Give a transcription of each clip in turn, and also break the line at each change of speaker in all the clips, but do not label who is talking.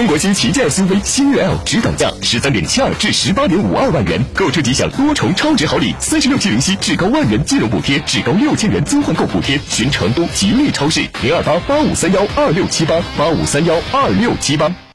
中国新旗舰 SUV 新悦 L 指导价十三点七二至十八点五二万元，购车即享多重超值好礼：三十六期零息，至高万元金融补贴，至高六千元增换购补贴。寻成都吉利超市零二八八五三幺二六七八八五三幺二六七八。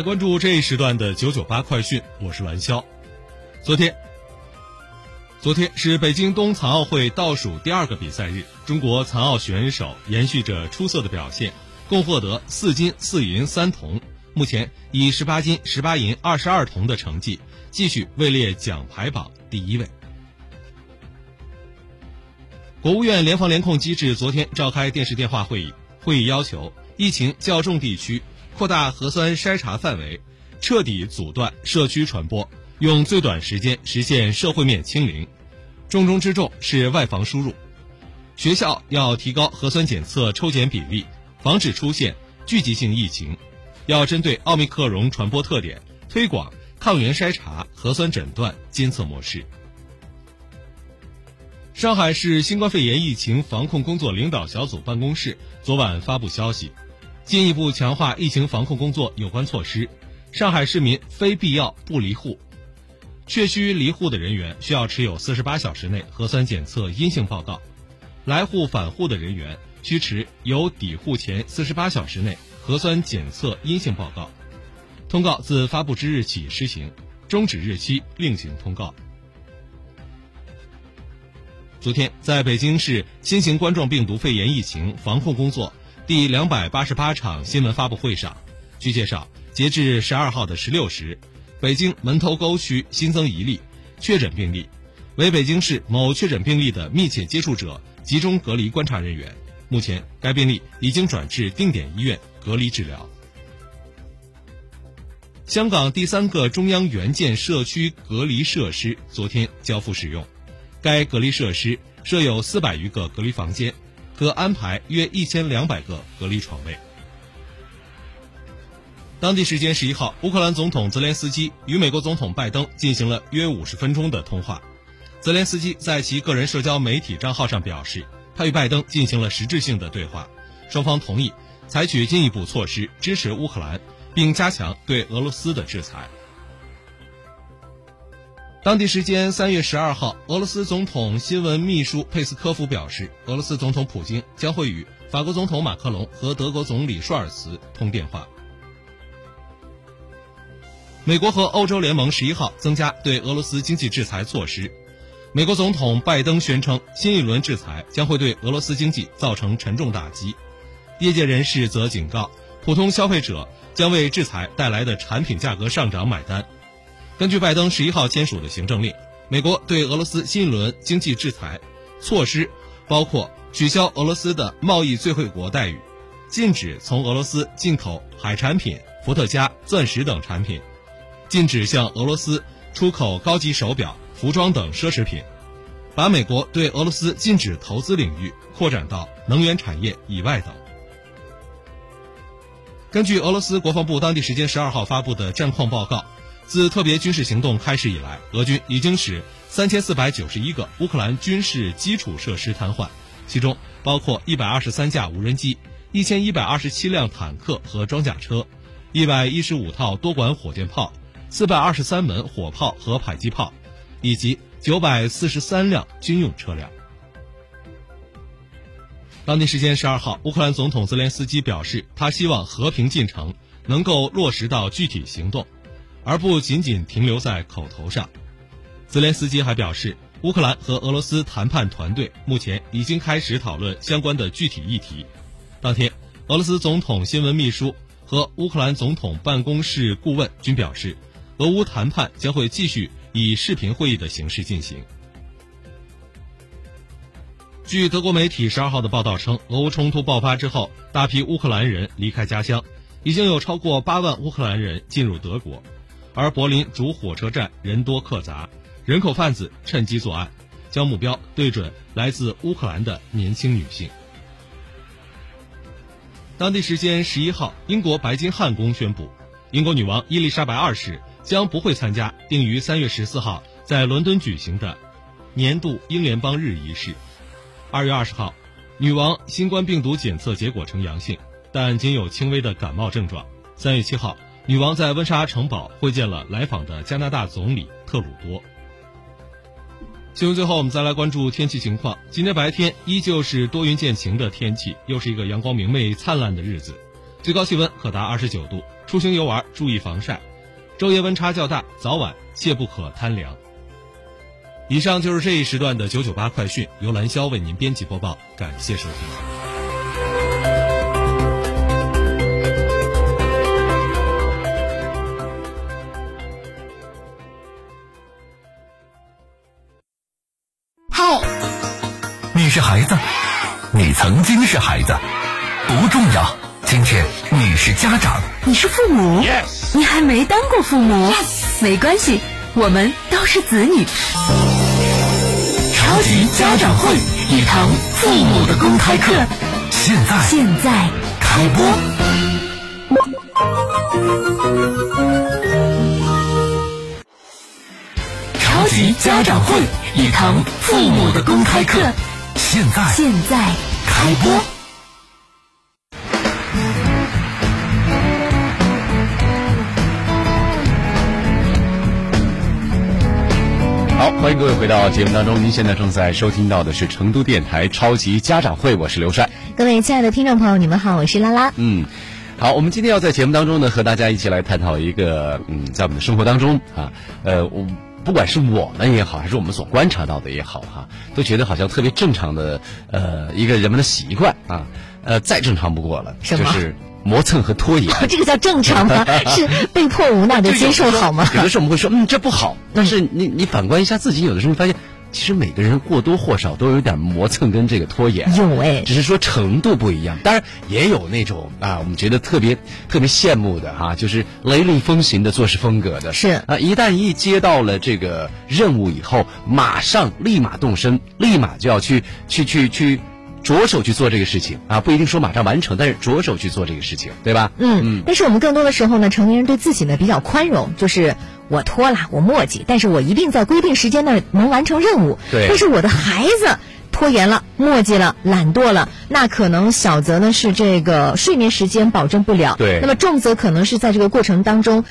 来关注这一时段的九九八快讯，我是栾潇。昨天，昨天是北京冬残奥会倒数第二个比赛日，中国残奥选手延续着出色的表现，共获得四金四银三铜，目前以十八金十八银二十二铜的成绩，继续位列奖牌榜第一位。国务院联防联控机制昨天召开电视电话会议，会议要求疫情较重地区。扩大核酸筛查范围，彻底阻断社区传播，用最短时间实现社会面清零。重中之重是外防输入，学校要提高核酸检测抽检比例，防止出现聚集性疫情。要针对奥密克戎传播特点，推广抗原筛查、核酸诊断监测模式。上海市新冠肺炎疫情防控工作领导小组办公室昨晚发布消息。进一步强化疫情防控工作有关措施，上海市民非必要不离户，确需离户的人员需要持有四十八小时内核酸检测阴性报告，来沪返沪的人员需持有抵沪前四十八小时内核酸检测阴性报告。通告自发布之日起施行，终止日期另行通告。昨天，在北京市新型冠状病毒肺炎疫情防控工作。第两百八十八场新闻发布会上，据介绍，截至十二号的十六时，北京门头沟区新增一例确诊病例，为北京市某确诊病例的密切接触者集中隔离观察人员。目前，该病例已经转至定点医院隔离治疗。香港第三个中央援建社区隔离设施昨天交付使用，该隔离设施设有四百余个隔离房间。可安排约一千两百个隔离床位。当地时间十一号，乌克兰总统泽连斯基与美国总统拜登进行了约五十分钟的通话。泽连斯基在其个人社交媒体账号上表示，他与拜登进行了实质性的对话，双方同意采取进一步措施支持乌克兰，并加强对俄罗斯的制裁。当地时间三月十二号，俄罗斯总统新闻秘书佩斯科夫表示，俄罗斯总统普京将会与法国总统马克龙和德国总理舒尔茨通电话。美国和欧洲联盟十一号增加对俄罗斯经济制裁措施。美国总统拜登宣称，新一轮制裁将会对俄罗斯经济造成沉重打击。业界人士则警告，普通消费者将为制裁带来的产品价格上涨买单。根据拜登十一号签署的行政令，美国对俄罗斯新一轮经济制裁措施包括取消俄罗斯的贸易最惠国待遇，禁止从俄罗斯进口海产品、伏特加、钻石等产品，禁止向俄罗斯出口高级手表、服装等奢侈品，把美国对俄罗斯禁止投资领域扩展到能源产业以外等。根据俄罗斯国防部当地时间十二号发布的战况报告。自特别军事行动开始以来，俄军已经使三千四百九十一个乌克兰军事基础设施瘫痪，其中包括一百二十三架无人机、一千一百二十七辆坦克和装甲车、一百一十五套多管火箭炮、四百二十三门火炮和迫击炮，以及九百四十三辆军用车辆。当地时间十二号，乌克兰总统泽连斯基表示，他希望和平进程能够落实到具体行动，而不仅仅停留在口头上。泽连斯基还表示，乌克兰和俄罗斯谈判团队目前已经开始讨论相关的具体议题。当天，俄罗斯总统新闻秘书和乌克兰总统办公室顾问均表示，俄乌谈判将会继续以视频会议的形式进行。据德国媒体十二号的报道称，俄乌冲突爆发之后，大批乌克兰人离开家乡，已经有超过八万乌克兰人进入德国，而柏林主火车站人多客杂。人口贩子趁机作案，将目标对准来自乌克兰的年轻女性。当地时间十一号，英国白金汉宫宣布，英国女王伊丽莎白二世将不会参加定于三月十四号在伦敦举行的年度英联邦日仪式。二月二十号，女王新冠病毒检测结果呈阳性，但仅有轻微的感冒症状。三月七号，女王在温莎城堡会见了来访的加拿大总理特鲁多。新闻最后，我们再来关注天气情况。今天白天依旧是多云见晴的天气，又是一个阳光明媚、灿烂的日子，最高气温可达二十九度。出行游玩注意防晒，昼夜温差较大，早晚切不可贪凉。以上就是这一时段的九九八快讯，由兰霄为您编辑播报，感谢收听。
是孩子，你曾经是孩子，不重要。今天你是家长，
你是父母，你还没当过父母，没关系，我们都是子女。
超级家长会，一堂父母的公开课，现在
现在
开播。超级家长会，一堂父母的公开课。现在，
现在
开播。
好，欢迎各位回到节目当中。您现在正在收听到的是成都电台超级家长会，我是刘帅。
各位亲爱的听众朋友，你们好，我是拉拉。
嗯，好，我们今天要在节目当中呢，和大家一起来探讨一个，嗯，在我们的生活当中啊，呃，我。不管是我们也好，还是我们所观察到的也好，哈，都觉得好像特别正常的，呃，一个人们的习惯啊，呃，再正常不过了，就是磨蹭和拖延。
这个叫正常吗？是被迫无奈的接受好吗？
有的时候我们会说，嗯，这不好。但是你你反观一下自己，有的时候发现。其实每个人或多或少都有点磨蹭跟这个拖延，
有哎，
只是说程度不一样。当然也有那种啊，我们觉得特别特别羡慕的哈，就是雷厉风行的做事风格的。
是
啊，一旦一接到了这个任务以后，马上立马动身，立马就要去去去去着手去做这个事情啊，不一定说马上完成，但是着手去做这个事情，对吧？
嗯嗯。但是我们更多的时候呢，成年人对自己呢比较宽容，就是。我拖拉，我磨叽，但是我一定在规定时间内能完成任务。
对。
但是我的孩子拖延了、磨叽了、懒惰了，那可能小则呢是这个睡眠时间保证不了。
对。
那么重则可能是在这个过程当中